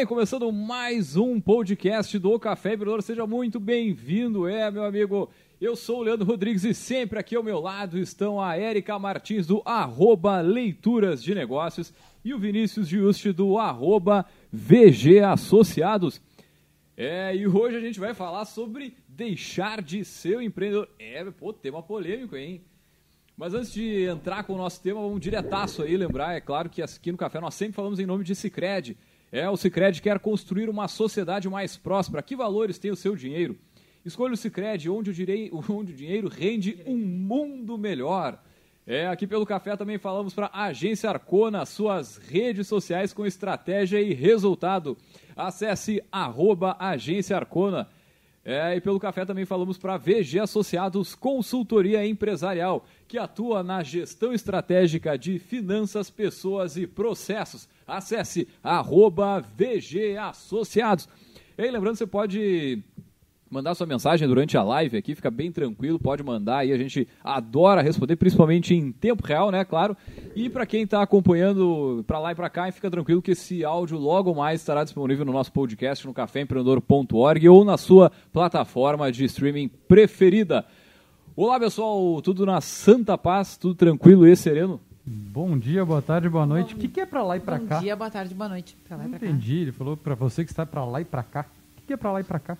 bem, começando mais um podcast do Café Empreendedor. Seja muito bem-vindo, é, meu amigo. Eu sou o Leandro Rodrigues e sempre aqui ao meu lado estão a Érica Martins do arroba Leituras de Negócios e o Vinícius Giusti do arroba VG Associados. É, e hoje a gente vai falar sobre deixar de ser um empreendedor. É, pô, tema polêmico, hein? Mas antes de entrar com o nosso tema, vamos diretaço aí, lembrar, é claro que aqui no Café nós sempre falamos em nome de Cicred. É, o Cicred quer construir uma sociedade mais próspera. Que valores tem o seu dinheiro? Escolha o Cicred, onde o, direi, onde o dinheiro rende um mundo melhor. É, aqui pelo Café também falamos para a Agência Arcona, suas redes sociais com estratégia e resultado. Acesse arroba Agência Arcona. É, e pelo café também falamos para VG Associados Consultoria Empresarial, que atua na gestão estratégica de finanças, pessoas e processos. Acesse arroba VG Associados. E aí, lembrando, você pode mandar sua mensagem durante a live aqui, fica bem tranquilo, pode mandar aí, a gente adora responder, principalmente em tempo real, né, claro. E para quem está acompanhando para lá e para cá, fica tranquilo que esse áudio logo mais estará disponível no nosso podcast no caféempreendedor.org ou na sua plataforma de streaming preferida. Olá, pessoal, tudo na santa paz, tudo tranquilo e sereno? Bom dia, boa tarde, boa noite. O que, que é para lá e para cá? Bom dia, boa tarde, boa noite. Pra lá Não entendi, cá. ele falou para você que está para lá e para cá. O que, que é para lá e para cá?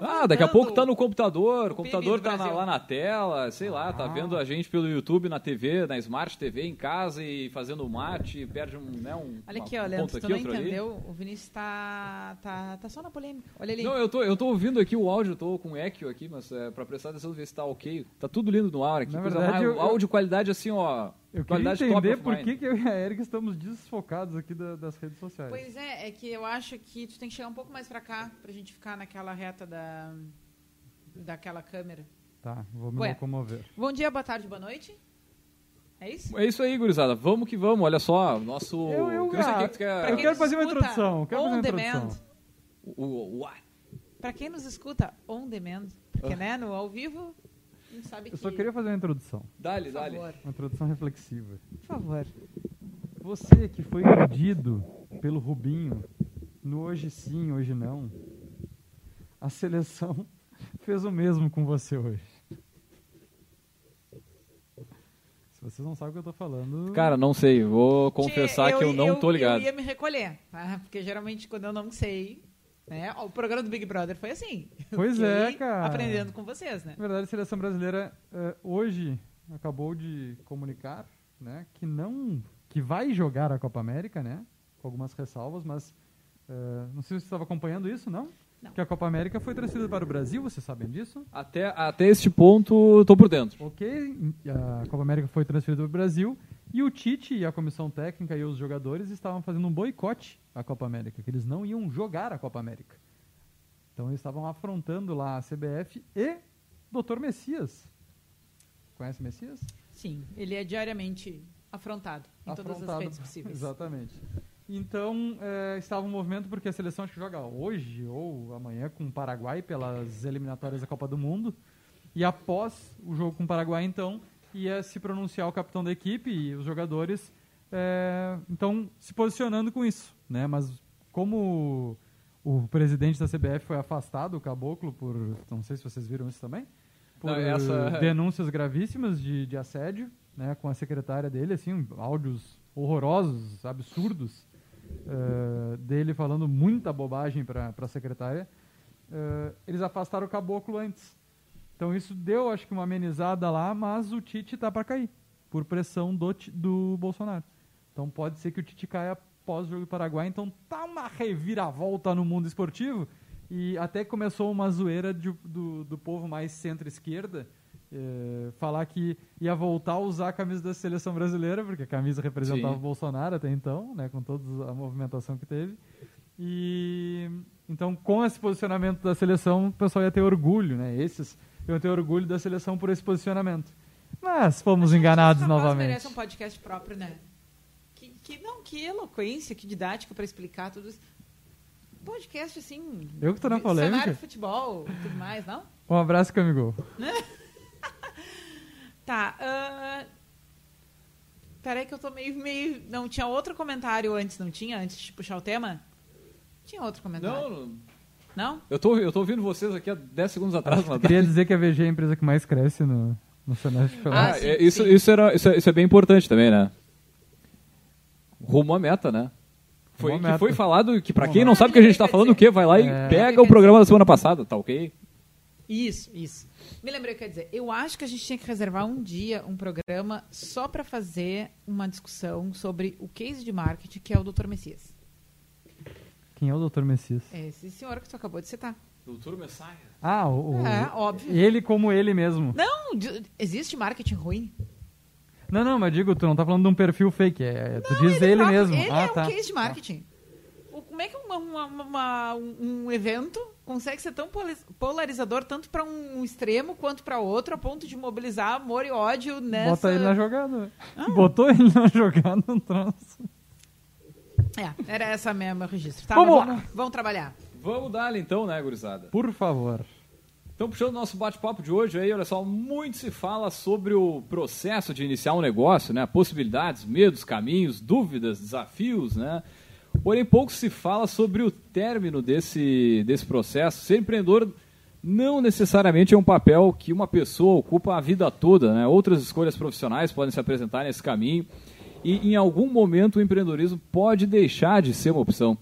Ah, daqui a pouco tá no computador, o computador tá na, lá na tela, sei lá, tá ah. vendo a gente pelo YouTube, na TV, na Smart TV, em casa e fazendo mate, perde um, né, um Olha aqui, ó, Leandro, tu não entendeu, ali. o Vinícius tá, tá, tá só na polêmica, olha ali. Não, eu tô, eu tô ouvindo aqui o áudio, tô com eco aqui, mas é, pra prestar atenção ver se tá ok, tá tudo lindo no ar aqui, na verdade, mais, eu, áudio qualidade assim, ó, eu queria entender por que, que eu e a Erika estamos desfocados aqui da, das redes sociais. Pois é, é que eu acho que tu tem que chegar um pouco mais pra cá, pra gente ficar naquela reta da daquela câmera. Tá, vou me Ué. locomover. Bom dia, boa tarde, boa noite. É isso? É isso aí, gurizada. Vamos que vamos. Olha só, nosso. Eu, eu, que ah, que quer... eu quero fazer uma introdução. Quero on fazer uma demand. O, o? Pra quem nos escuta on demand, porque, uh. né, no ao vivo, Eu só queria fazer uma introdução. Dale, dale. Uma introdução reflexiva. Por favor. Você que foi iludido pelo Rubinho no hoje sim, hoje não, a seleção fez o mesmo com você hoje. Se vocês não sabem o que eu tô falando. Cara, não sei. Vou confessar eu, que eu não eu, tô ligado. Eu ia me recolher, tá? Porque geralmente quando eu não sei. Né? O programa do Big Brother foi assim. Pois é, cara. Aprendendo com vocês, né? Na verdade, a seleção brasileira uh, hoje acabou de comunicar né, que não. que vai jogar a Copa América, né? Com algumas ressalvas, mas. Uh, não sei se você estava acompanhando isso, não? Não. Que a Copa América foi transferida para o Brasil, vocês sabem disso? Até, até este ponto, estou por dentro. Ok, a Copa América foi transferida para o Brasil e o Tite e a comissão técnica e os jogadores estavam fazendo um boicote à Copa América, que eles não iam jogar a Copa América. Então eles estavam afrontando lá a CBF e Dr. Messias. Conhece Messias? Sim, ele é diariamente afrontado em afrontado, todas as redes possíveis. Exatamente. Então, é, estava um movimento porque a seleção acho que joga hoje ou amanhã com o Paraguai pelas eliminatórias da Copa do Mundo. E após o jogo com o Paraguai, então, ia se pronunciar o capitão da equipe e os jogadores, é, então, se posicionando com isso. Né? Mas como o presidente da CBF foi afastado, o Caboclo, por. Não sei se vocês viram isso também. Por não, essa... denúncias gravíssimas de, de assédio né, com a secretária dele, assim, áudios horrorosos, absurdos uh, dele falando muita bobagem para a secretária, uh, eles afastaram o caboclo antes. Então isso deu, acho que, uma amenizada lá, mas o Tite está para cair, por pressão do, do Bolsonaro. Então pode ser que o Tite caia após o jogo do Paraguai. Então tá uma reviravolta no mundo esportivo. E até começou uma zoeira de, do, do povo mais centro-esquerda, é, falar que ia voltar a usar a camisa da seleção brasileira, porque a camisa representava Sim. o Bolsonaro até então, né, com toda a movimentação que teve. E então, com esse posicionamento da seleção, o pessoal ia ter orgulho, né? Esses iam ter orgulho da seleção por esse posicionamento. Mas fomos enganados novamente. merece um podcast próprio, né? Que, que não, que eloquência, que didática para explicar tudo isso. Podcast assim. Eu que tô na polêmica. Cenário de futebol, tudo mais, não? Um abraço, Camigol. Tá. Uh... Peraí que eu tô meio, meio... Não, tinha outro comentário antes, não tinha? Antes de puxar o tema? Tinha outro comentário. Não, Não? eu tô, eu tô ouvindo vocês aqui há 10 segundos atrás. Eu queria dizer que a VG é a empresa que mais cresce no, no semestre de Ah, sim, é, isso, sim. Isso, era, isso, é, isso é bem importante também, né? Rumo à meta, né? Foi, que foi falado que, pra Rumo quem não sabe o que a gente tá Ah, falando, o quê? Vai lá e É. pega o programa da semana passada, tá ok? Isso, isso. Me lembrei o que eu ia dizer. Eu acho que a gente tinha que reservar um dia, um programa, só para fazer uma discussão sobre o case de marketing, que é o Dr. Messias. Quem é o Dr. Messias? É esse senhor que tu acabou de citar. Doutor Messias. Ah, o, o- É, óbvio. ele como ele mesmo. Não, existe marketing ruim? Não, não, mas digo, tu não tá falando de um perfil fake, é, tu Não, diz ele, próprio- mesmo. Ele ah, é tá. um case de marketing. O- Como é que uma- uma- uma- um, evento consegue ser tão polarizador tanto para um extremo quanto para outro, a ponto de mobilizar amor e ódio nessa... Bota ele na jogada. Ah. Botou ele na jogada, um troço. É, era essa mesmo meu registro. Tá, Vamos vamos, vamos trabalhar. Vamos dar então, né, gurizada? Por favor. Então, puxando o nosso bate-papo de hoje aí, olha só, muito se fala sobre o processo de iniciar um negócio, né? Possibilidades, medos, caminhos, dúvidas, desafios, né? Porém, pouco se fala sobre o término desse, desse processo. Ser empreendedor não necessariamente é um papel que uma pessoa ocupa a vida toda, né? Outras escolhas profissionais podem se apresentar nesse caminho e em algum momento o empreendedorismo pode deixar de ser uma opção.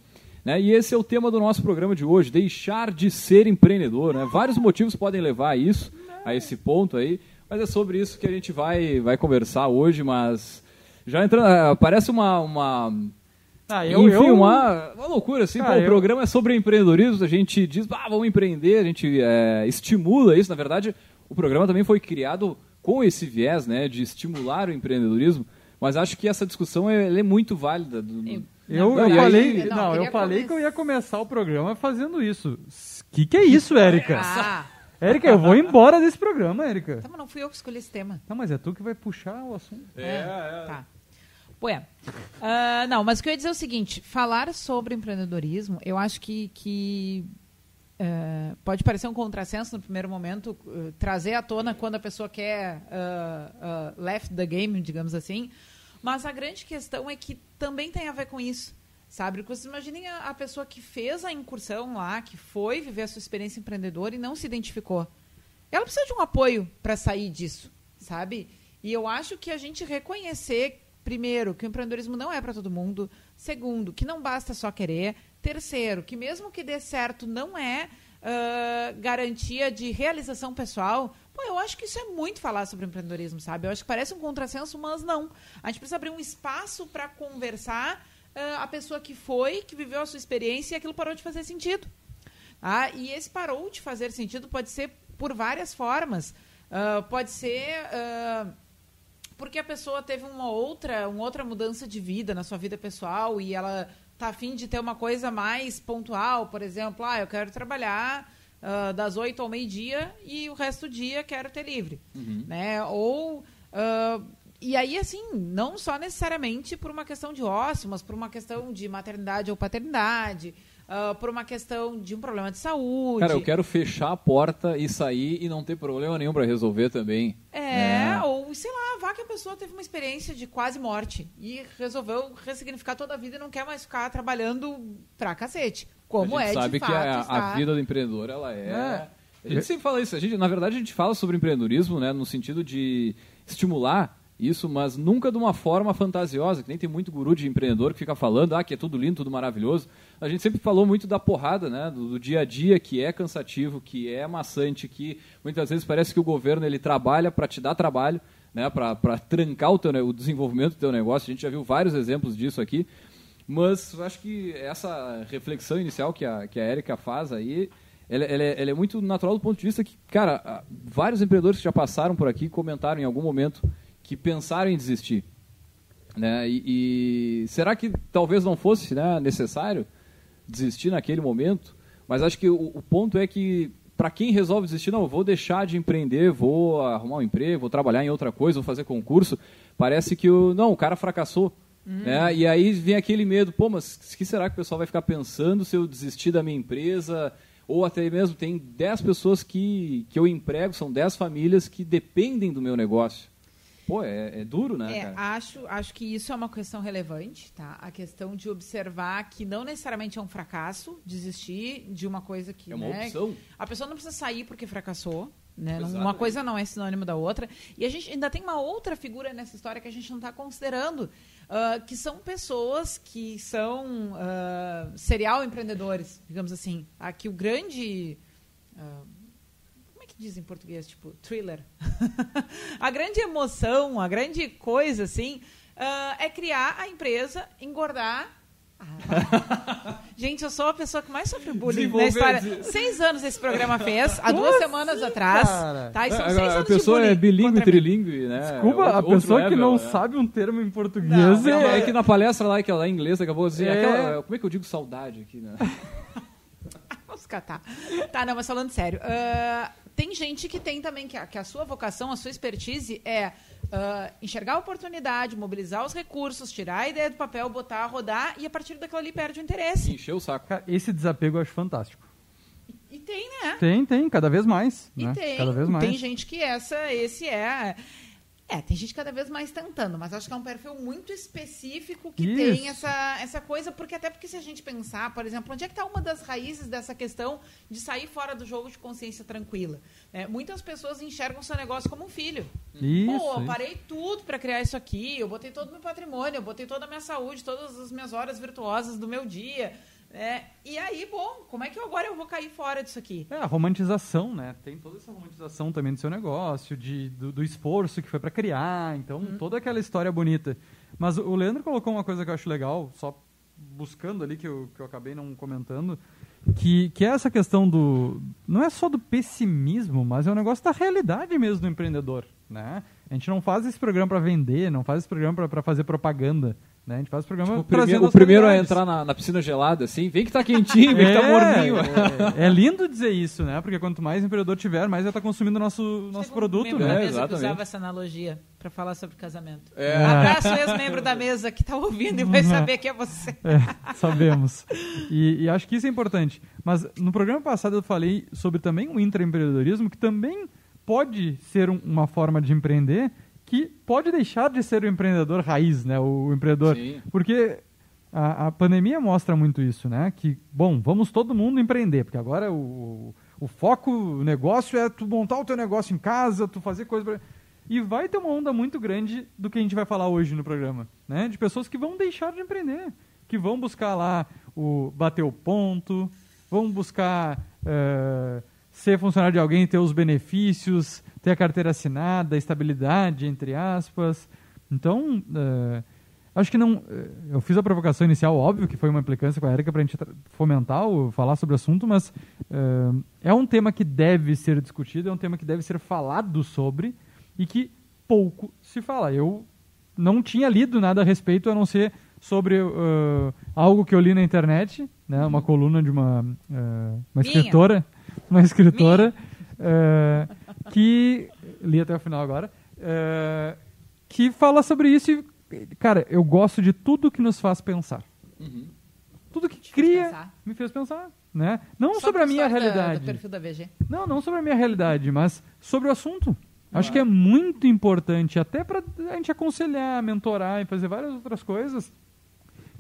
Né? E esse é o tema do nosso programa de hoje, deixar de ser empreendedor. Né? Vários motivos podem levar a isso, a esse ponto aí, mas é sobre isso que a gente vai, vai conversar hoje, mas já entrando, ah, parece uma, uma Ah, enfim, uma, uma loucura, assim, Cara, pô, o eu- programa é sobre empreendedorismo, a gente diz, ah, vamos empreender, a gente é, estimula isso, na verdade, o programa também foi criado com esse viés, né, de estimular o empreendedorismo, mas acho que essa discussão é, ela é muito válida. do- Eu- Eu, Não, eu falei, Não, não, eu falei que eu ia começar o programa fazendo isso. Que que é isso, Érica? Ah, Érica, eu vou embora desse programa, Érica. tá, mas não fui eu que escolhi esse tema. Tá, mas é tu que vai puxar o assunto. Tá. Ué. Ah, não, mas o que eu ia dizer é o seguinte: falar sobre empreendedorismo, eu acho que, que eh, pode parecer um contrassenso no primeiro momento, eh, trazer à tona quando a pessoa quer ah, ah, left the game, digamos assim. Mas a grande questão é que também tem a ver com isso. Sabe? Porque vocês imaginem a, a pessoa que fez a incursão lá, que foi viver a sua experiência empreendedora e não se identificou. Ela precisa de um apoio para sair disso, sabe? E eu acho que a gente reconhecer, primeiro, que o empreendedorismo não é para todo mundo. Segundo, que não basta só querer. Terceiro, que mesmo que dê certo, não é ah, garantia de realização pessoal. Pô, eu acho que isso é muito falar sobre empreendedorismo, sabe? Eu acho que parece um contrassenso, mas não. A gente precisa abrir um espaço para conversar ah, a pessoa que foi, que viveu a sua experiência e aquilo parou de fazer sentido. Ah, e esse parou de fazer sentido pode ser por várias formas. Ah, pode ser porque a pessoa teve uma outra, uma outra mudança de vida na sua vida pessoal e ela tá afim de ter uma coisa mais pontual, por exemplo, ah, eu quero trabalhar ah, das 8 ao meio-dia e o resto do dia quero ter livre. Né? Ou. ah, e aí, assim, não só necessariamente por uma questão de ócio, mas por uma questão de maternidade ou paternidade, ah, por uma questão de um problema de saúde. Cara, eu quero fechar a porta e sair e não ter problema nenhum para resolver também. É, É. ou sei lá, vá que a pessoa teve uma experiência de quase morte e resolveu ressignificar toda a vida e não quer mais ficar trabalhando pra cacete. Como a gente é sabe de que fato a, a está- vida do empreendedor, ela é... É. A gente sempre fala isso. A gente, na verdade, a gente fala sobre empreendedorismo, né, no sentido de estimular isso, mas nunca de uma forma fantasiosa, que nem tem muito guru de empreendedor que fica falando, ah, que é tudo lindo, tudo maravilhoso. A gente sempre falou muito da porrada, né, do, do dia a dia, que é cansativo, que é maçante, que muitas vezes parece que o governo ele trabalha para te dar trabalho, né, para trancar o, teu, o desenvolvimento do teu negócio. A gente já viu vários exemplos disso aqui. Mas acho que essa reflexão inicial que a, que a Erika faz aí, ela, ela é, ela é muito natural do ponto de vista que, cara, vários empreendedores que já passaram por aqui comentaram em algum momento que pensaram em desistir. Né? E, e será que talvez não fosse né, necessário desistir naquele momento? Mas acho que o, o ponto é que, para quem resolve desistir, não, vou deixar de empreender, vou arrumar um emprego, vou trabalhar em outra coisa, vou fazer concurso, parece que o, não, o cara fracassou. Né? E aí vem aquele medo, pô, mas o que será que o pessoal vai ficar pensando se eu desistir da minha empresa? Ou até mesmo tem 10 pessoas que, que eu emprego, são 10 famílias que dependem do meu negócio. Pô, é, é duro, né, É, acho, acho que isso é uma questão relevante, tá? A questão de observar que não necessariamente é um fracasso desistir de uma coisa que, É uma né, opção. A pessoa não precisa sair porque fracassou. Né? Uma coisa não é sinônimo da outra. E a gente ainda tem uma outra figura nessa história que a gente não está considerando, ah, que são pessoas que são ah, serial empreendedores, digamos assim. Aqui o grande. que diz em português? Tipo, thriller. a grande emoção, a grande coisa, assim, ah, é criar a empresa, engordar. Ah. Gente, eu sou a pessoa que mais sofre bullying na história. Seis anos esse programa fez, há duas semanas atrás. cara? Tá? E são A- seis a, anos pessoa de bullying é bilíngue, trilingue, né? Desculpa, É a pessoa outro que level, não né? sabe um termo em português Não, Não, é... é que na palestra lá, que ela é em inglês, acabou dizer. É. aquela- como é que eu digo saudade aqui, né? Vamos catar. Tá, não, mas falando sério. ah, tem gente que tem também, que a, que a sua vocação, a sua expertise é ah, enxergar a oportunidade, mobilizar os recursos, tirar a ideia do papel, botar a rodar e a partir daquilo ali perde o interesse. Encheu o saco. Cara, esse desapego eu acho fantástico. E tem, né? Tem, tem, cada vez mais. E né? tem, cada vez mais. tem gente que essa, esse é. É, tem gente cada vez mais tentando, mas acho que é um perfil muito específico que Isso. tem essa, essa coisa, porque até porque se a gente pensar, por exemplo, onde é que está uma das raízes dessa questão de sair fora do jogo de consciência tranquila? né? muitas pessoas enxergam seu negócio como um filho. Isso, Pô, eu parei tudo para criar isso aqui, eu botei todo o meu patrimônio, eu botei toda a minha saúde, todas as minhas horas virtuosas do meu dia. Né? e aí, bom, como é que eu agora eu vou cair fora disso aqui? É, a romantização, né? Tem toda essa romantização também do seu negócio, de, do, do esforço que foi para criar, então Uhum. toda aquela história bonita. Mas o Leandro colocou uma coisa que eu acho legal, só buscando ali que eu, que eu acabei não comentando, que, que é essa questão do. Não é só do pessimismo, mas é um negócio da realidade mesmo do empreendedor, né? A gente não faz esse programa para vender, não faz esse programa para fazer propaganda, né? A gente faz esse programa Tipo, o trazendo primeiro, o primeiro a entrar na, na piscina gelada, assim, vem que tá quentinho, vem que tá morninho. É, é lindo dizer isso, né? Porque quanto mais empreendedor tiver, mais ele está consumindo nosso, nosso Chegou um produto, É, da né? mesa que usava essa analogia para falar sobre casamento. É. Abraço, ex-membro da mesa que tá ouvindo e vai saber que é você. É, sabemos. E, e acho que isso é importante. Mas no programa passado eu falei sobre também o intraempreendedorismo, que também pode ser um- uma forma de empreender, que pode deixar de ser o empreendedor raiz, né? O empreendedor. Sim. Porque a, a pandemia mostra muito isso, né? Que, bom, vamos todo mundo empreender, porque agora o, o foco, o negócio é tu montar o teu negócio em casa, tu fazer coisa pra... E vai ter uma onda muito grande do que a gente vai falar hoje no programa, né? De pessoas que vão deixar de empreender, que vão buscar lá o bater o ponto, vão buscar eh, ser funcionário de alguém, ter os benefícios, ter a carteira assinada, estabilidade, entre aspas. Então, eh, acho que não. eh, Eu fiz a provocação inicial, óbvio que foi uma implicância com a Erika para a gente fomentar, o, falar sobre o assunto, mas eh, é um tema que deve ser discutido, é um tema que deve ser falado sobre e que pouco se fala. Eu não tinha lido nada a respeito, a não ser sobre eh, algo que eu li na internet, né, uma coluna de uma, eh, uma Minha. Uma escritora eh, que li até o final agora, eh, que fala sobre isso e, cara, eu gosto de tudo que nos faz pensar. Uhum. Tudo que fez cria pensar. me fez pensar, né? Não Só sobre a minha realidade. do perfil da VG. Não, não sobre a minha realidade, mas sobre o assunto. Acho que é muito importante, até para a gente aconselhar, mentorar e fazer várias outras coisas.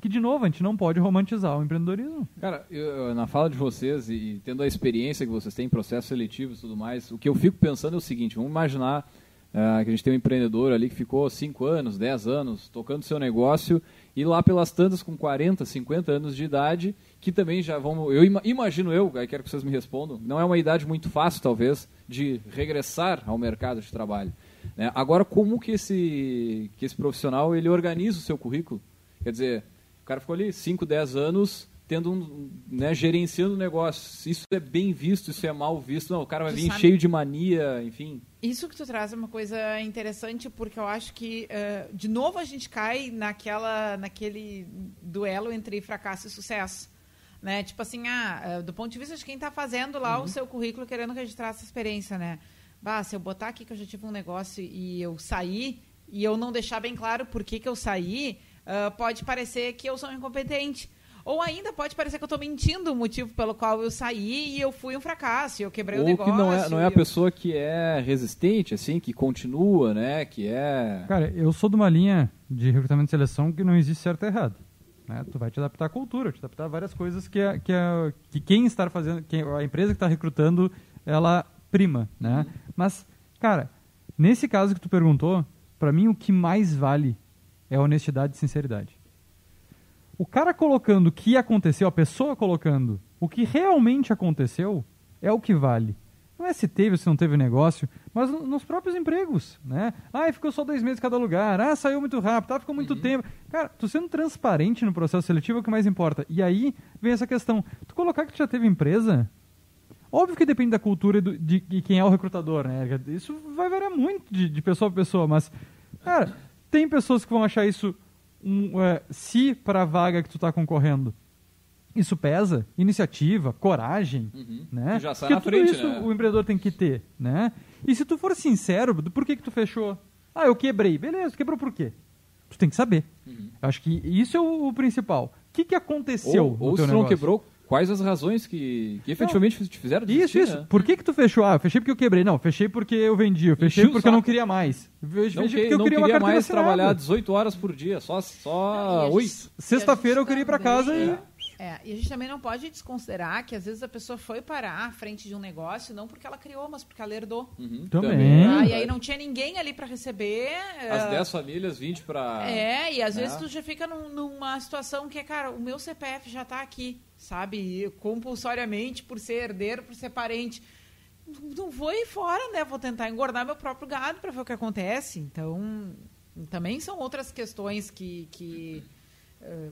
Que, de novo, a gente não pode romantizar o empreendedorismo. Cara, eu- na fala de vocês e, e tendo a experiência que vocês têm em processos seletivos e tudo mais, o que eu fico pensando é o seguinte: vamos imaginar ah, que a gente tem um empreendedor ali que ficou 5 anos, 10 anos tocando seu negócio e lá pelas tantas com 40, 50 anos de idade, que também já vão. Eu ima- imagino eu, aí quero que vocês me respondam, não é uma idade muito fácil, talvez, de regressar ao mercado de trabalho. né? Agora, como que esse, que esse profissional ele organiza o seu currículo? Quer dizer, o cara ficou ali 5, 10 anos tendo um, né, gerenciando o negócio. Isso é bem visto, isso é mal visto. Não, o cara vai Tu vir sabe- cheio de mania, enfim. Isso que tu traz é uma coisa interessante, porque eu acho que, eh, de novo, a gente cai naquela, naquele duelo entre fracasso e sucesso. Né? Tipo assim, ah, eh, do ponto de vista de quem está fazendo lá Uhum. o seu currículo, querendo registrar essa experiência, né? Bah, se eu botar aqui que eu já tive um negócio e eu saí, e eu não deixar bem claro por que, que eu saí, ah, pode parecer que eu sou incompetente. Ou ainda pode parecer que eu estou mentindo o motivo pelo qual eu saí e eu fui um fracasso, e eu quebrei Ou o negócio. que não é, não é a eu- pessoa que é resistente, assim, que continua, né? Que é. Cara, eu sou de uma linha de recrutamento e seleção que não existe certo e errado. né? Tu vai te adaptar à cultura, te adaptar a várias coisas que, a- que, a- que quem está fazendo, quem, a empresa que está recrutando, ela prima, né? Mas, cara, nesse caso que tu perguntou, para mim o que mais vale é honestidade e sinceridade. O cara colocando o que aconteceu, a pessoa colocando o que realmente aconteceu, é o que vale. Não é se teve ou se não teve negócio, mas no- nos próprios empregos, né? Ah, ficou só dois meses em cada lugar. Ah, saiu muito rápido. Ah, ficou muito tempo. Cara, tu sendo transparente no processo seletivo é o que mais importa. E aí vem essa questão. Tu colocar que tu já teve empresa, óbvio que depende da cultura e do- de, de quem é o recrutador, né? Isso vai variar muito de, de pessoa para pessoa, mas, cara, tem pessoas que vão achar isso um, é, se para a vaga que tu está concorrendo. Isso pesa, iniciativa, coragem, Uhum. né? Já sai Porque na tudo frente, isso né? o empreendedor tem que ter, né? E se tu for sincero, por que que tu fechou? Ah, eu quebrei. Beleza, quebrou por quê? Tu tem que saber. Uhum. Eu acho que isso é o, o principal. O que que aconteceu Ou, no ou teu se tu não negócio? quebrou, quais as razões que, que efetivamente te fizeram Isso, desistir, isso. né? Por que que tu fechou? Ah, eu fechei porque eu quebrei. Não, fechei porque eu vendi. Eu fechei Enchi porque eu não queria mais. Eu Fechei Não, porque que, eu não queria uma queria carteira mais assinada. trabalhar 18 horas por dia, só, Não, só a 8. gente- Sexta-feira eu queria ir pra também- casa e... É, e a gente também não pode desconsiderar que às vezes a pessoa foi parar à frente de um negócio não porque ela criou, mas porque ela herdou. Uhum, Também. Ah, e aí não tinha ninguém ali para receber. As eh, 10 famílias, 20 para. É, e às né? vezes tu já fica num- numa situação que é, cara, o meu CPF já tá aqui, sabe? E compulsoriamente por ser herdeiro, por ser parente. Não vou ir fora, né? Vou tentar engordar meu próprio gado para ver o que acontece. Então, também são outras questões que, que, eh,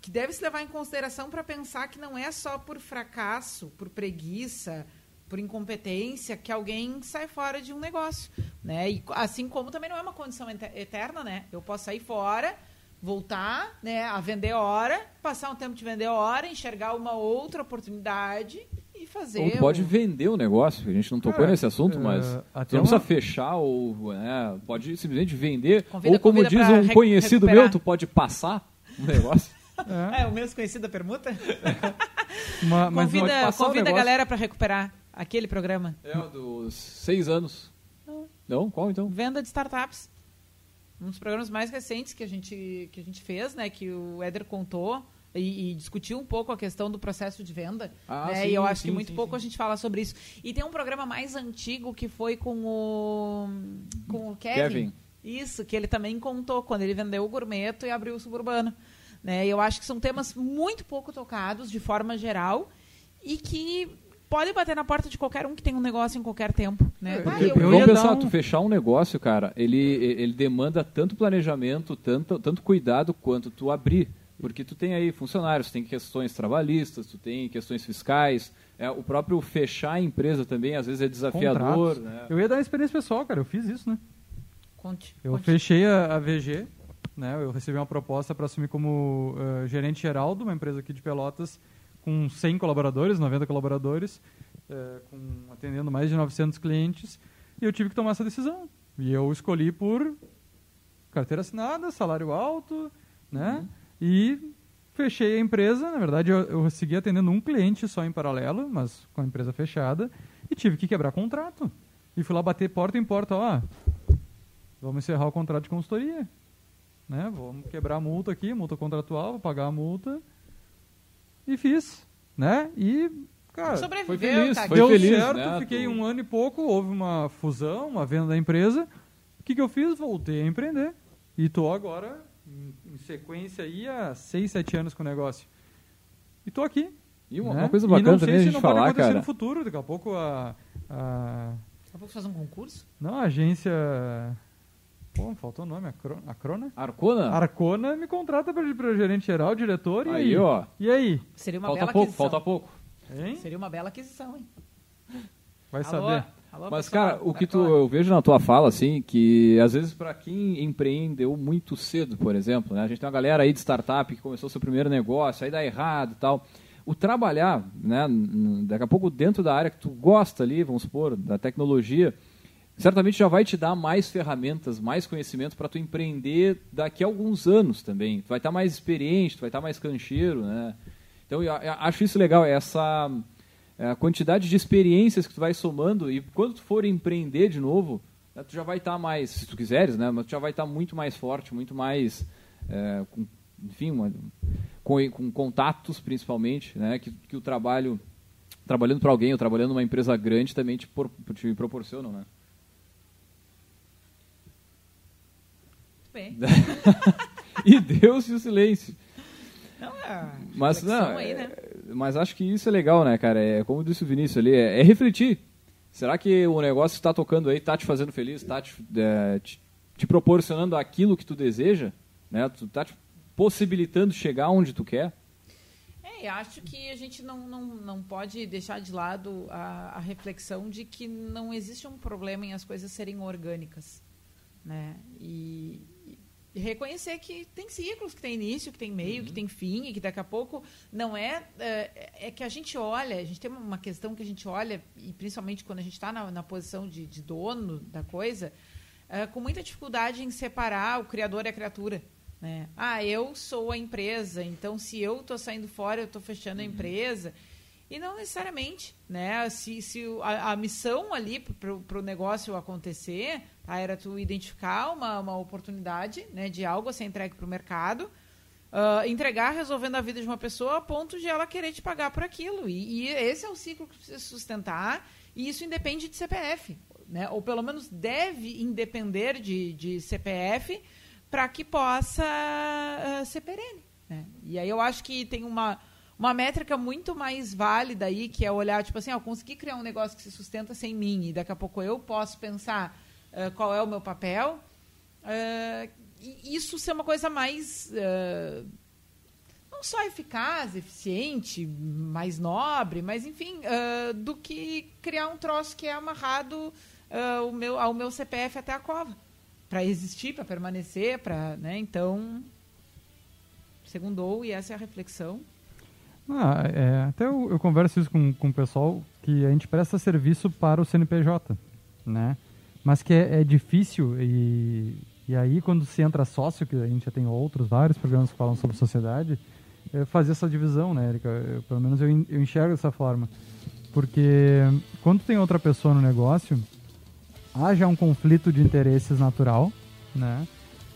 que deve se levar em consideração para pensar que não é só por fracasso, por preguiça, por incompetência que alguém sai fora de um negócio, né? E assim como também não é uma condição ete- eterna, né? Eu posso sair fora, voltar, né, a vender hora, passar um tempo de vender hora, enxergar uma outra oportunidade e fazer. Ou tu pode vender o negócio, a gente não tocou Cara, nesse assunto, é, mas até tu não precisa uma- fechar ou né, pode simplesmente vender. Convida- ou como diz um conhecido recuperar. meu, tu pode passar o negócio. É, É, o menos conhecido da permuta? uma- mas convida convida a galera para recuperar aquele programa. é o dos seis anos. Não? Qual então? Venda de startups. Um dos programas mais recentes que a gente, que a gente fez, né? Que o Éder contou e, e discutiu um pouco a questão do processo de venda. Ah, né, sim, e eu acho sim, que muito sim, pouco sim. a gente fala sobre isso. E tem um programa mais antigo que foi com o, com o Kevin. Kevin. Isso, que ele também contou quando ele vendeu o gourmeto e abriu o suburbano. Né? Eu acho que são temas muito pouco tocados de forma geral e que podem bater na porta de qualquer um que tem um negócio em qualquer tempo. Né? É, Ah, porque eu- eu Vamos ia pensar, um- tu fechar um negócio, cara, ele, ele demanda tanto planejamento, tanto, tanto cuidado quanto tu abrir. Porque tu tem aí funcionários, tu tem questões trabalhistas, tu tem questões fiscais, é, o próprio fechar a empresa também às vezes é desafiador. Né? Eu ia dar uma experiência pessoal, cara. Eu fiz isso, né? Conte. Eu conte. fechei a, a VG, né? Eu recebi uma proposta para assumir como eh, gerente geral de uma empresa aqui de Pelotas com 100 colaboradores, 90 colaboradores, eh, com, atendendo mais de 900 clientes, e eu tive que tomar essa decisão. E eu escolhi por carteira assinada, salário alto, né? E fechei a empresa. Na verdade, eu, eu segui atendendo um cliente só em paralelo, mas com a empresa fechada, e tive que quebrar contrato. E fui lá bater porta em porta, ó, vamos encerrar o contrato de consultoria. Né? Vamos quebrar a multa aqui, multa contratual, vou pagar a multa. E fiz, né? E, cara, Sobreviveu, foi feliz, tá foi deu feliz, certo, né? fiquei um ano e pouco, houve uma fusão, uma venda da empresa. O que, que eu fiz? Voltei a empreender. E tô agora, em, sequência aí, há 6, 7 anos com o negócio. E tô aqui. E uma, né? uma coisa e bacana não sei também a se gente não pode falar, acontecer cara. no futuro, daqui a pouco a, a Daqui a pouco fazer um concurso? não, a agência. Pô, faltou o nome, a, Cro, a Crona? Arcona? Arcona me contrata para gerente geral, diretor, e Aí, aí? ó. E aí? Seria uma Falta bela pouco, aquisição. falta pouco. Hein? Seria uma bela aquisição, hein? Vai Alô? saber. Alô, Mas, pessoal cara, o que tu, eu vejo na tua fala, assim, que às vezes para quem empreendeu muito cedo, por exemplo, né? A gente tem uma galera aí de startup que começou seu primeiro negócio, aí dá errado e tal. O trabalhar, né, daqui a pouco dentro da área que tu gosta ali, vamos supor, da tecnologia, certamente já vai te dar mais ferramentas, mais conhecimento para tu empreender daqui a alguns anos também. Tu vai estar tá mais experiente, tu vai estar tá mais cancheiro, né? Então, eu acho isso legal, essa a quantidade de experiências que tu vai somando e quando tu for empreender de novo, né, tu já vai estar tá mais, se tu quiseres, né? Mas tu já vai estar tá muito mais forte, muito mais, é, com, enfim, uma, com, com, contatos principalmente, né? Que, que o trabalho, trabalhando para alguém ou trabalhando numa empresa grande também te, por, te proporcionam, né? Bem. e deu-se o silêncio. Não, é mas não, aí, né? É, mas acho que isso é legal, né, cara? É como disse o Vinícius ali, é, é refletir. Será que o negócio está tocando aí está te fazendo feliz, está te, é, te, te, proporcionando aquilo que tu deseja, né? Tu tá te possibilitando chegar onde tu quer? É, acho que a gente não, não, não pode deixar de lado a, a reflexão de que não existe um problema em as coisas serem orgânicas, né? E, e reconhecer que tem ciclos, que tem início, que tem meio, uhum. que tem fim, e que daqui a pouco não é, é. É que a gente olha, a gente tem uma questão que a gente olha, e principalmente quando a gente está na, na, posição de, de, dono da coisa, é, com muita dificuldade em separar o criador e a criatura. Né? Ah, eu sou a empresa, então se eu estou saindo fora, eu estou fechando uhum. a empresa. E não necessariamente, né? Se, se a, a missão ali para o negócio acontecer tá? era tu identificar uma, uma oportunidade né, de algo a ser entregue para o mercado, uh, entregar resolvendo a vida de uma pessoa a ponto de ela querer te pagar por aquilo. E, e esse é o ciclo que precisa sustentar, e isso independe de CPF, né? ou pelo menos deve independer de, de CPF para que possa uh, ser perene. Né? E aí eu acho que tem uma uma métrica muito mais válida aí, que é olhar, tipo assim, ó, consegui criar um negócio que se sustenta sem mim, e daqui a pouco eu posso pensar uh, qual é o meu papel. Uh, isso ser uma coisa mais. Uh, não só eficaz, eficiente, mais nobre, mas enfim, do que criar um troço que é amarrado o meu, ao meu CPF até a cova. Para existir, para permanecer, para. Né? Então. Segundou, e essa é a reflexão. Ah, é, até eu, eu, converso isso com, com o pessoal que a gente presta serviço para o CNPJ, né? Mas que é, é difícil e, e aí quando se entra sócio, que a gente já tem outros, vários programas que falam sobre sociedade, é fazer essa divisão, né, Erika? Eu, pelo menos eu, eu enxergo dessa forma. Porque quando tem outra pessoa no negócio, há já um conflito de interesses natural, né?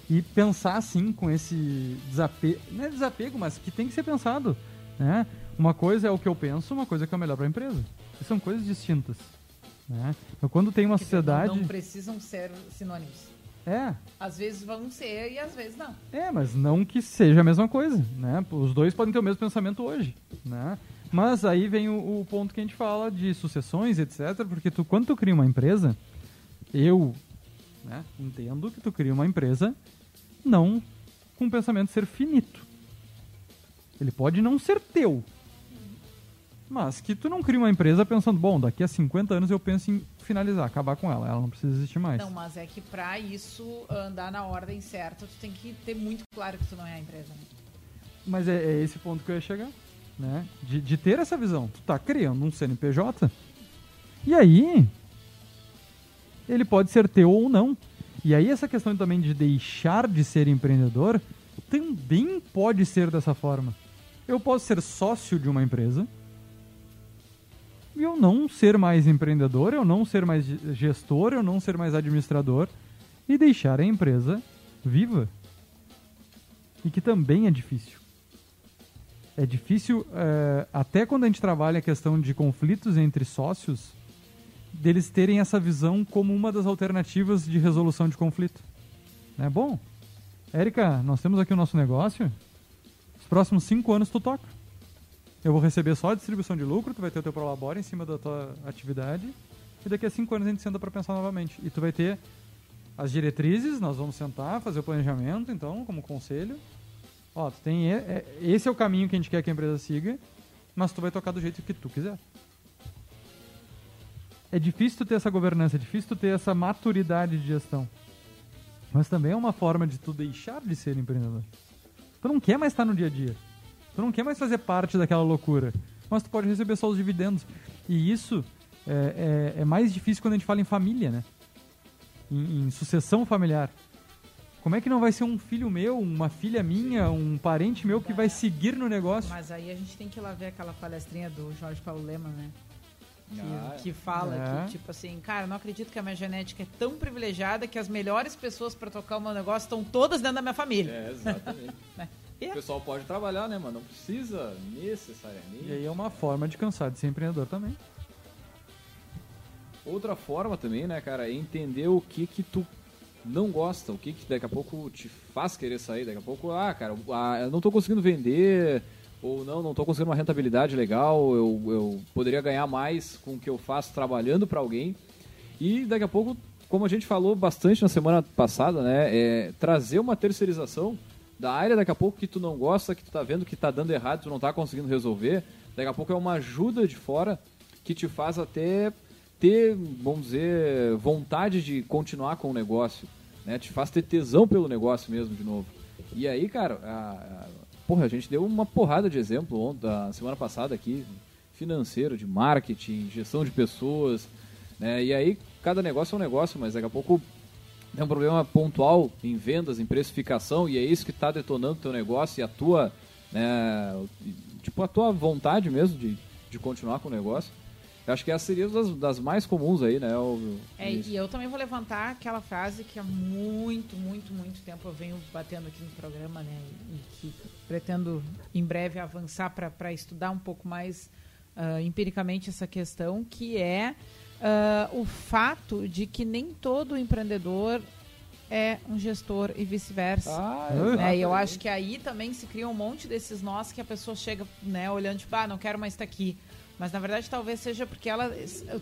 E pensar assim com esse desapego, não é desapego, mas que tem que ser pensado né? Uma coisa é o que eu penso, uma coisa é que é melhor para a empresa. E são coisas distintas. Né? Então, quando tem uma sociedade. Não precisam ser sinônimos. É. Às vezes vão ser e às vezes não. É, mas não que seja a mesma coisa, né? Os dois podem ter o mesmo pensamento hoje, né? Mas aí vem o, o ponto que a gente fala de sucessões, etc. Porque tu, quando tu cria uma empresa, eu né, entendo que tu cria uma empresa não com o pensamento de ser finito. Ele pode não ser teu. Mas que tu não cria uma empresa pensando, bom, daqui a 50 anos eu penso em finalizar, acabar com ela. Ela não precisa existir mais. Não, mas é que pra isso andar na ordem certa, tu tem que ter muito claro que tu não é a empresa. Né? Mas é, é, esse ponto que eu ia chegar. Né? De, de ter essa visão. Tu tá criando um CNPJ. E aí, ele pode ser teu ou não. E aí essa questão também de deixar de ser empreendedor também pode ser dessa forma. Eu posso ser sócio de uma empresa e eu não ser mais empreendedor, eu não ser mais gestor, eu não ser mais administrador e deixar a empresa viva. E que também é difícil. É difícil, é, até quando a gente trabalha a questão de conflitos entre sócios, deles terem essa visão como uma das alternativas de resolução de conflito. É bom. Érica, nós temos aqui o nosso negócio próximos cinco anos tu toca. Eu vou receber só a distribuição de lucro, tu vai ter o teu prolabore em cima da tua atividade, e daqui a cinco anos a gente senta para pensar novamente. E tu vai ter as diretrizes, nós vamos sentar, fazer o planejamento, então, como conselho. Ó, tu tem é, esse é o caminho que a gente quer que a empresa siga, mas tu vai tocar do jeito que tu quiser. É difícil tu ter essa governança, é difícil tu ter essa maturidade de gestão. Mas também é uma forma de tu deixar de ser empreendedor. Tu não quer mais estar no dia a dia. Tu não quer mais fazer parte daquela loucura. Mas tu pode receber só os dividendos. E isso é, é, é mais difícil quando a gente fala em família, né? em, em sucessão familiar. Como é que não vai ser um filho meu, uma filha minha, um parente meu que vai seguir no negócio? Mas aí a gente tem que ir lá ver aquela palestrinha do Jorge Paulo Lema, né? Que, Ah, que fala É. que, tipo assim, cara, não acredito que a minha genética é tão privilegiada que as melhores pessoas pra tocar o meu negócio estão todas dentro da minha família. É, exatamente. É. O pessoal pode trabalhar, né, mano? Não precisa necessariamente. E aí é uma forma de cansar de ser empreendedor também. Outra forma também, né, cara, é entender o que que tu não gosta, o que que daqui a pouco te faz querer sair, daqui a pouco, ah, cara, ah, eu não tô conseguindo vender, ou não, não tô conseguindo uma rentabilidade legal, eu, eu poderia ganhar mais com o que eu faço trabalhando para alguém. E daqui a pouco, como a gente falou bastante na semana passada, né, é trazer uma terceirização da área daqui a pouco que tu não gosta, que tu tá vendo que tá dando errado, tu não tá conseguindo resolver, daqui a pouco é uma ajuda de fora que te faz até ter, vamos dizer, vontade de continuar com o negócio, né? Te faz ter tesão pelo negócio mesmo de novo. E aí, cara, a, a- porra, a gente deu uma porrada de exemplo ontem, semana passada aqui, financeiro, de marketing, gestão de pessoas, né? E aí, cada negócio é um negócio, mas daqui a pouco é um problema pontual em vendas, em precificação, e é isso que está detonando o teu negócio e a tua, né, tipo, a tua vontade mesmo de, de continuar com o negócio. Eu acho que essa seria das, das mais comuns aí, né? O, É, e eu também vou levantar aquela frase que há muito, muito, muito tempo eu venho batendo aqui no programa, né? E que pretendo em breve avançar para estudar um pouco mais ah, empiricamente essa questão, que é ah, o fato de que nem todo empreendedor é um gestor e vice-versa. Ah, É, né? E eu acho que aí também se cria um monte desses nós que a pessoa chega, né, olhando tipo, ah, não quero mais estar aqui. Mas na verdade talvez seja porque ela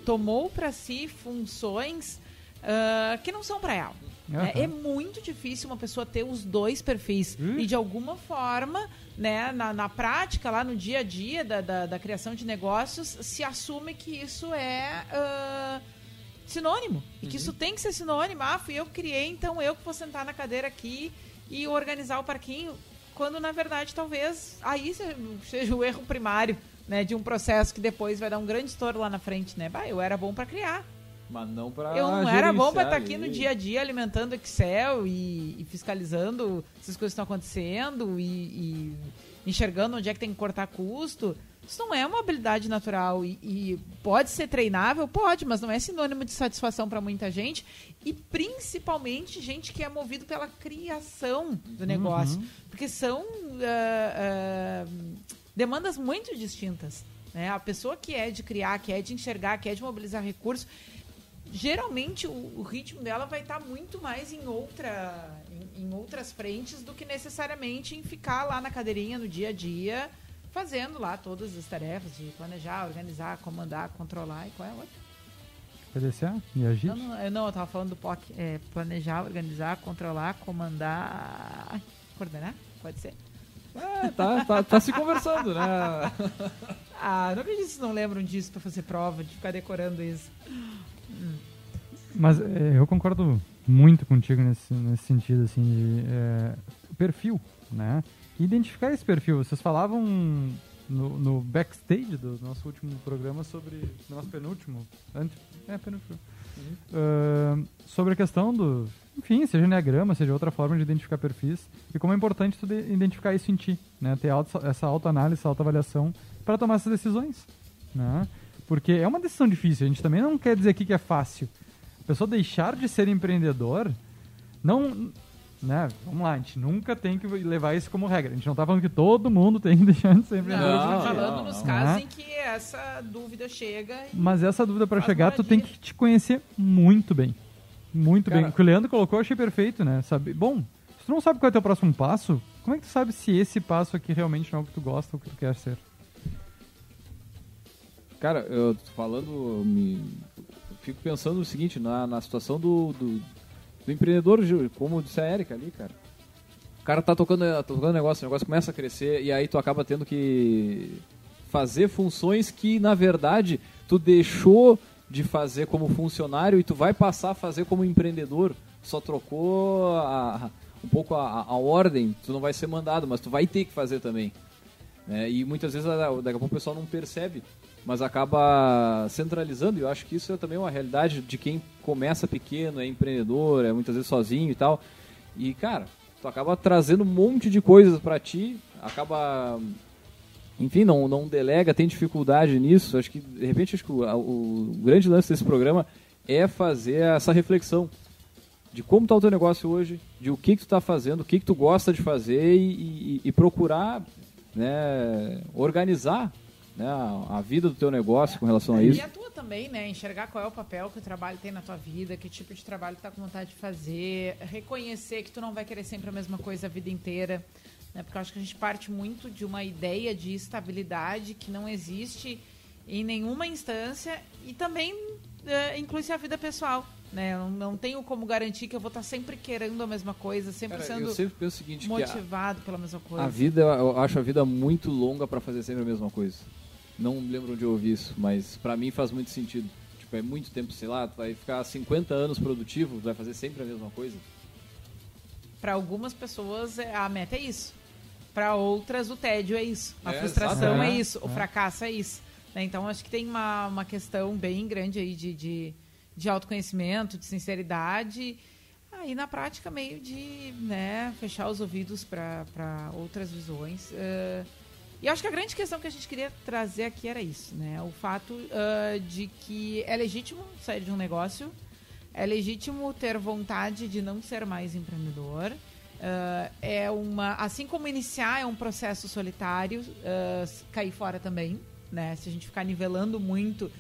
tomou para si funções ah, que não são para ela. né? Aham. É muito difícil uma pessoa ter os dois perfis Ih. e de alguma forma, né, na, na prática, lá no dia a dia da, da, da criação de negócios, se assume que isso é ah, sinônimo. E que isso tem que ser sinônimo. Ah, fui eu que criei, então eu que vou sentar na cadeira aqui e organizar o parquinho. Quando, na verdade, talvez aí se- seja o erro primário, né? De um processo que depois vai dar um grande estouro lá na frente, né? Bah, eu era bom para criar. Mas não pra eu não era bom para estar gerenciar aqui no dia a dia alimentando Excel e, e fiscalizando se as coisas estão acontecendo e, e enxergando onde é que tem que cortar custo. Isso não é uma habilidade natural e, e pode ser treinável, pode, mas não é sinônimo de satisfação para muita gente e principalmente gente que é movido pela criação do negócio, porque são ah, ah, demandas muito distintas. Né? A pessoa que é de criar, que é de enxergar, que é de mobilizar recursos, geralmente o, o ritmo dela vai estar muito mais em outra em, em outras frentes do que necessariamente em ficar lá na cadeirinha no dia a dia fazendo lá todas as tarefas de planejar, organizar, comandar, controlar e qual é a outra? PDCA e agir. Não, não, eu, não, eu tava falando do POC. É, planejar, organizar, controlar, comandar, coordenar? Pode ser? É, tá, tá, tá se conversando, né? Ah, não acredito que vocês não lembram disso pra fazer prova, de ficar decorando isso. Mas é, eu concordo muito contigo nesse, nesse sentido, assim, de é, perfil, né? Identificar esse perfil. Vocês falavam no, no backstage do nosso último programa sobre. No nosso penúltimo. Ante, é, penúltimo. Ah, sobre a questão do. Enfim, seja Enneagrama, seja outra forma de identificar perfis. E como é importante tu de- identificar isso em ti, né? Ter auto, essa autoanálise, essa autoavaliação para tomar essas decisões, né? Porque é uma decisão difícil. A gente também não quer dizer aqui que é fácil. A pessoa deixar de ser empreendedor, não. Né? Vamos lá, a gente nunca tem que levar isso como regra. A gente não tá falando que todo mundo tem que deixar de ser empreendedor. Não, Não, falando não, nos não. casos Né? em que essa dúvida chega e Mas essa dúvida para chegar, tu tem que te conhecer muito bem. Muito Cara- bem. O que o Leandro colocou, eu achei perfeito, né? Sabe, bom, se tu não sabe qual é o teu próximo passo, como é que tu sabe se esse passo aqui realmente não é o que tu gosta ou o que tu quer ser? Cara, eu tô falando, eu me eu fico pensando o seguinte, na, na situação do, do, do empreendedor, como disse a Erika ali, cara. O cara tá tocando, tá tocando negócio, o negócio começa a crescer e aí tu acaba tendo que fazer funções que, na verdade, tu deixou de fazer como funcionário e tu vai passar a fazer como empreendedor. Só trocou a- um pouco a, a ordem, tu não vai ser mandado, mas tu vai ter que fazer também. né? E muitas vezes daqui a pouco o pessoal não percebe, mas acaba centralizando, e eu acho que isso é também uma realidade de quem começa pequeno, é empreendedor, é muitas vezes sozinho e tal. E, cara, tu acaba trazendo um monte de coisas para ti, acaba enfim, não, não delega, tem dificuldade nisso. Acho que, de repente, acho que o, o grande lance desse programa é fazer essa reflexão de como está o teu negócio hoje, de o que, que tu está fazendo, o que, que tu gosta de fazer e, e, e procurar né, organizar né, a, a, vida do teu negócio com relação a isso. E a tua também, né? Enxergar qual é o papel que o trabalho tem na tua vida, que tipo de trabalho tu tá com vontade de fazer, reconhecer que tu não vai querer sempre a mesma coisa a vida inteira. Né? Porque eu acho que a gente parte muito de uma ideia de estabilidade que não existe em nenhuma instância e também uh, inclui-se a vida pessoal. Né? Eu não tenho como garantir que eu vou estar sempre querendo a mesma coisa, sempre Cara, sendo sempre seguinte, motivado a, pela mesma coisa. A vida, eu acho a vida muito longa para fazer sempre a mesma coisa. Não lembro onde eu ouvi isso, mas para mim faz muito sentido. Tipo, é muito tempo, sei lá, tu vai ficar 50 anos produtivo, vai fazer sempre a mesma coisa. Para algumas pessoas é, a meta é isso. Para outras o tédio é isso. A é, frustração é, é isso, o é. fracasso é isso. Né? Então acho que tem uma, uma questão bem grande aí de, de, de autoconhecimento, de sinceridade. Aí na prática meio de né, fechar os ouvidos para outras visões. Uh, e acho que a grande questão que a gente queria trazer aqui era isso, né? O fato uh, de que é legítimo sair de um negócio, é legítimo ter vontade de não ser mais empreendedor. Uh, é uma, assim como iniciar é um processo solitário, uh, cair fora também, né? Se a gente ficar nivelando muito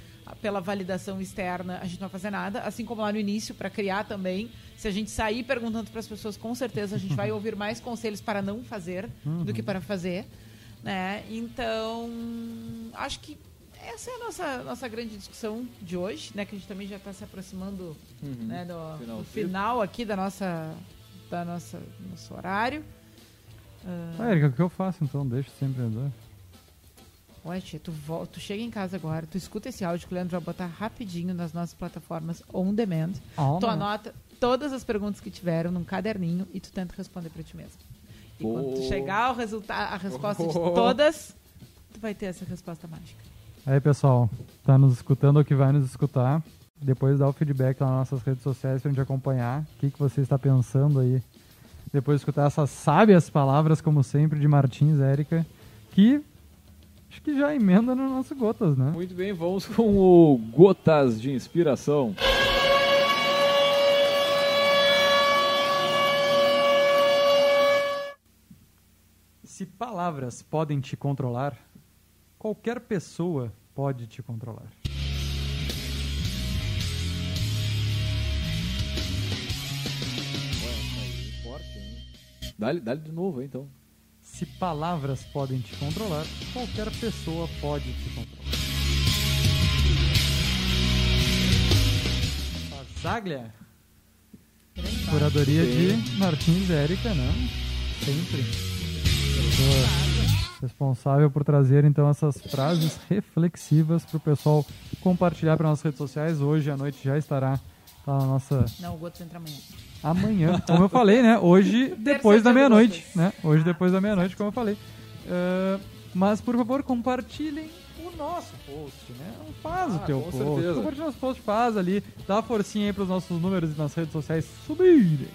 pela validação externa, a gente não vai fazer nada. Assim como lá no início, para criar também. Se a gente sair perguntando para as pessoas, com certeza a gente vai ouvir mais conselhos para não fazer uhum. do que para fazer. Né? Então, acho que essa é a nossa, nossa grande discussão de hoje, né? Que a gente também já está se aproximando uhum. né, do, final, do final aqui da nossa, da nossa nosso horário. Uh... Ah, Erika, o que eu faço então? Deixa sempre andar. Ué, tia, tu, volta, tu chega em casa agora, tu escuta esse áudio que o Leandro vai botar rapidinho nas nossas plataformas on demand. Oh, tu anota todas as perguntas que tiveram num caderninho e tu tenta responder para ti mesmo. E oh. quando tu chegar ao resultado, a resposta oh. de todas, tu vai ter essa resposta mágica. Aí, pessoal, tá nos escutando ou que vai nos escutar? Depois dá o feedback lá nas nossas redes sociais pra gente acompanhar o que, que você está pensando aí. Depois de escutar essas sábias palavras, como sempre, de Martins Érica, que Acho que já emenda no nosso Gotas, né? Muito bem, vamos com o Gotas de Inspiração. Se palavras podem te controlar, qualquer pessoa pode te controlar. Dá-lhe dá de novo, então. Se palavras podem te controlar, qualquer pessoa pode te controlar. Zaglia. Curadoria de Martins Érica, né? Sempre. responsável por trazer então essas frases reflexivas para o pessoal compartilhar para nossas redes sociais. Hoje à noite já estará tá na nossa. Não, o Goto entra amanhã amanhã, como eu falei, né? Hoje, depois da meia-noite, né? Hoje, depois da meia-noite, como eu falei. Uh, mas, por favor, compartilhem o nosso post, né? Faz ah, o teu post. Certeza. Compartilha nosso post, faz ali. Dá uma forcinha aí para os nossos números nas redes sociais subirem.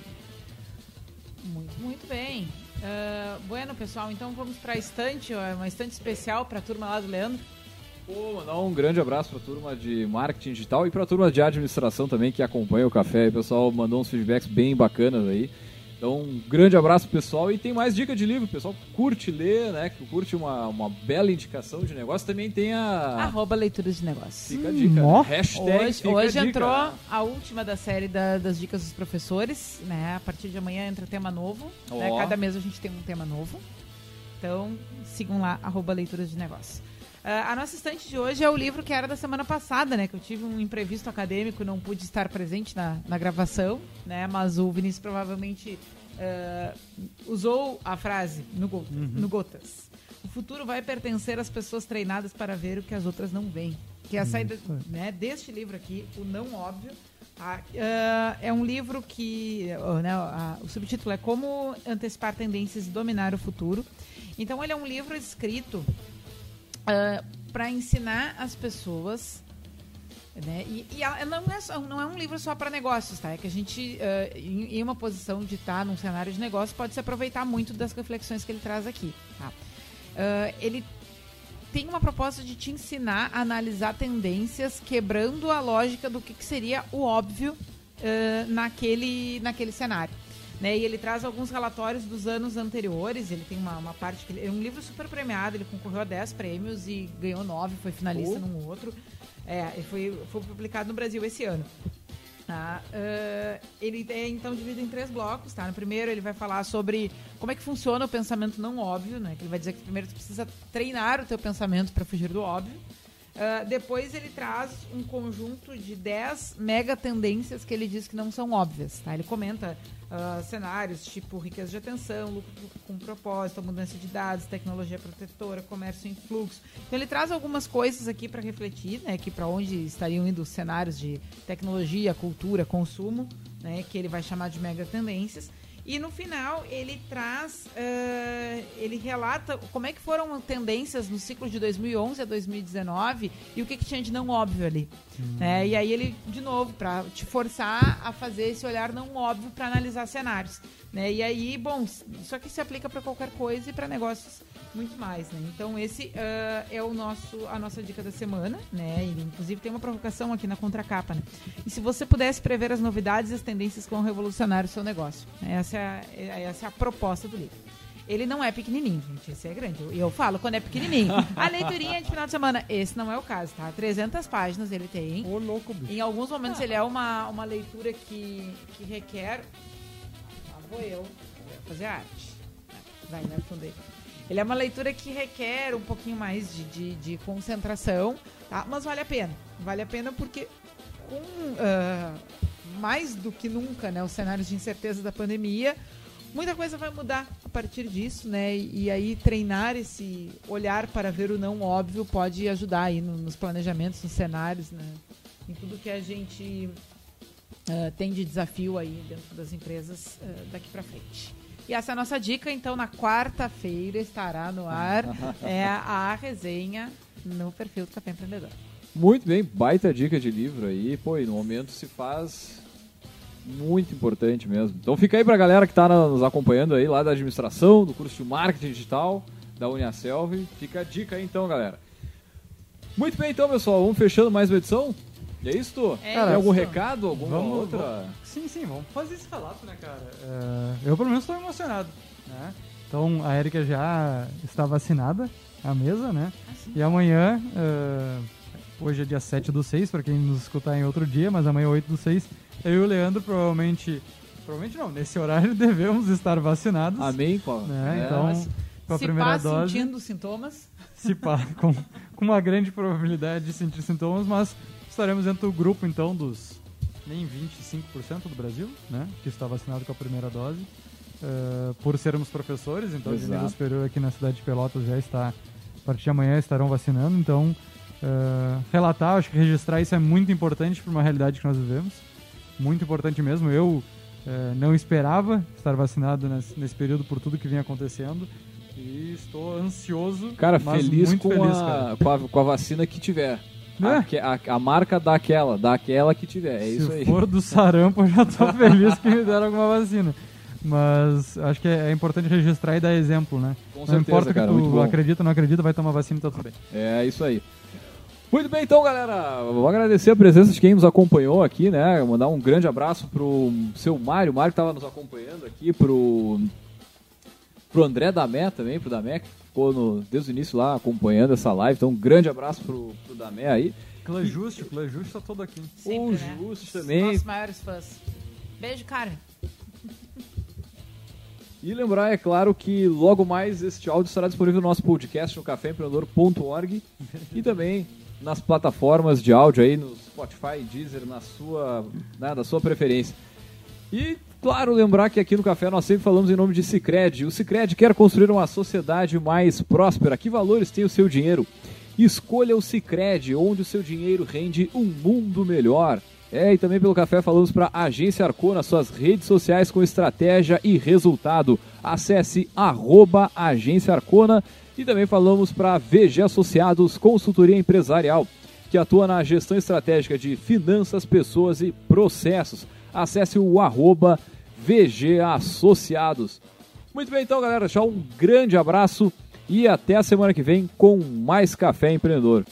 Muito, muito bem. Uh, bueno, pessoal, então vamos para a estante, uma estante especial para a turma lá do Leandro. Pô, mandar um grande abraço para a turma de marketing digital e para a turma de administração também que acompanha o café. O pessoal mandou uns feedbacks bem bacanas aí. Então, um grande abraço pessoal e tem mais dica de livro, pessoal curte ler, né? Que curte uma, uma bela indicação de negócio, também tem a arroba leituras de negócios. Fica a dica. Hum, Hashtag hoje, hoje a entrou a última da série da, das dicas dos professores, né? A partir de amanhã entra tema novo. Oh. Né? Cada mês a gente tem um tema novo. Então, sigam lá arroba leituras de negócios. Uh, a nossa estante de hoje é o livro que era da semana passada, né? Que eu tive um imprevisto acadêmico e não pude estar presente na, na gravação, né? Mas o Vinícius provavelmente uh, usou a frase no, uhum. no Gotas. O futuro vai pertencer às pessoas treinadas para ver o que as outras não veem. Que é a saída né, deste livro aqui, O Não Óbvio. uh, é um livro que né, o subtítulo é Como Antecipar Tendências e Dominar o Futuro. Então, ele é um livro escrito uh, ah, para ensinar as pessoas Né? E, e ela não é, só- não é um livro só para negócios, tá? É que a gente, eh, em, em uma posição de estar num cenário de negócio, pode se aproveitar muito das reflexões que ele traz aqui. Tá? Ah, ele tem uma proposta de te ensinar a analisar tendências, quebrando a lógica do que, que seria o óbvio eh, naquele, naquele cenário. Né? E ele traz alguns relatórios dos anos anteriores. Ele tem uma, uma parte que ele, é um livro super premiado. Ele concorreu a 10 prêmios e ganhou 9, foi finalista num outro. É, e foi, foi publicado no Brasil esse ano. Tá? Ah, ele é então dividido em três blocos, tá? No primeiro ele vai falar sobre como é que funciona o pensamento não óbvio, né? Que ele vai dizer que primeiro tu precisa treinar o teu pensamento para fugir do óbvio. Ah, depois ele traz um conjunto de 10 mega tendências que ele diz que não são óbvias, tá? Ele comenta ah, cenários tipo riqueza de atenção, lucro com propósito, mudança de dados, tecnologia protetora, comércio em fluxo. Então ele traz algumas coisas aqui para refletir, né? Que para onde estariam indo os cenários de tecnologia, cultura, consumo, né? Que ele vai chamar de mega tendências. E no final ele traz, eh, ele relata como é que foram tendências no ciclo de 2011 a 2019 e o que, que tinha de não óbvio ali. né? E aí ele, de novo, para te forçar a fazer esse olhar não óbvio para analisar cenários. Né? E aí, bom, isso aqui se aplica para qualquer coisa e para negócios muito mais, né? Então esse ah, é o nosso a nossa dica da semana, né? Ele inclusive tem uma provocação aqui na contracapa, né? E se você pudesse prever as novidades e as tendências que vão revolucionar o seu negócio, né? essa é, a, é- essa é a proposta do livro. Ele não é pequenininho, gente. Esse é grande. Eu, eu falo quando é pequenininho. A leiturinha de final de semana. Esse não é o caso, tá? 300 páginas ele tem. Ô, louco, bicho. Em alguns momentos ele é uma, uma leitura que, que requer. Lá vou eu, vou fazer arte. Vai, né, Fundei? Ele é uma leitura que requer um pouquinho mais de, de, de concentração, tá? Mas vale a pena. Vale a pena porque com ah, mais do que nunca, né, os cenários de incerteza da pandemia, muita coisa vai mudar a partir disso, né? E, e aí treinar esse olhar para ver o não óbvio pode ajudar aí no- nos planejamentos, nos cenários, né? Em tudo que a gente ah, tem de desafio aí dentro das empresas ah, daqui para frente. E essa é a nossa dica, então na quarta-feira estará no ar é, a resenha no perfil do Café Empreendedor. Muito bem, baita dica de livro aí. Pô, e no momento se faz muito importante mesmo. Então fica aí pra galera que tá nos acompanhando aí lá da administração, do curso de marketing digital da Uniaselv. Fica a dica aí então, galera. Muito bem então, pessoal, vamos fechando mais uma edição. É isso? É Tem algum recado, alguma Vamos- outra? Sim, sim, vamos fazer esse relato, né, cara? É, eu, pelo menos, estou emocionado, né? Então, a Erika já está vacinada, a mesa, né? E amanhã, é, hoje é dia 7 do 6, para quem nos escutar em outro dia, mas amanhã é 8 do 6, eu e o Leandro provavelmente, provavelmente não, nesse horário devemos estar vacinados, Amém, a- né? né? Então, com a Se primeira pá dose, sentindo sintomas, se pá, com, com uma grande probabilidade de sentir sintomas, mas estaremos dentro do grupo, então, dos nem 25% do Brasil, né? Que está vacinado com a primeira dose. eh, por sermos professores, então de Exato. nível superior aqui na cidade de Pelotas já está, a partir de amanhã estarão vacinando, então eh, relatar, acho que registrar isso é muito importante para uma realidade que nós vivemos, muito importante mesmo. Eu eh, não esperava estar vacinado nesse, nesse período por tudo que vinha acontecendo e estou ansioso, Cara, feliz, com, feliz, a, cara. com, a, com a vacina que tiver. É. Aque- A, a marca daquela, daquela que tiver. É Se isso aí. for do sarampo, eu já tô feliz que me deram alguma vacina. Mas acho que é, é importante registrar e dar exemplo, né? Com não certeza, importa cara, que tu acredita ou não acredita, vai tomar vacina e tá tudo bem. É isso aí. Muito bem, então, galera. Vou agradecer a presença de quem nos acompanhou aqui, né? Mandar um grande abraço pro seu Mário. O Mário estava nos acompanhando aqui, pro, pro André Damé também, pro Damé, que ficou no, desde o início lá acompanhando essa live. Então, um grande abraço pro, pro Damé aí. Clã Justo, Clã Justo tá todo aqui. sempre, o né? Justo também. Nossos maiores fãs. Beijo, Carmen. E lembrar, é claro, que logo mais este áudio estará disponível no nosso podcast no caféempreendedor.org e também nas plataformas de áudio aí, no Spotify, Deezer, na sua, né, da sua preferência. E, claro, lembrar que aqui no Café nós sempre falamos em nome de Cicred. O Cicred quer construir uma sociedade mais próspera. Que valores tem o seu dinheiro? Escolha o Cicred, onde o seu dinheiro rende um mundo melhor. É, e também pelo café falamos para a Agência Arcona, suas redes sociais com estratégia e resultado. Acesse arroba Agência Arcona e também falamos para VG Associados Consultoria Empresarial. que atua na gestão estratégica de finanças, pessoas e processos. Acesse o arroba VG Associados. Muito bem, então, galera. Tchau, um grande abraço e até a semana que vem com mais Café Empreendedor.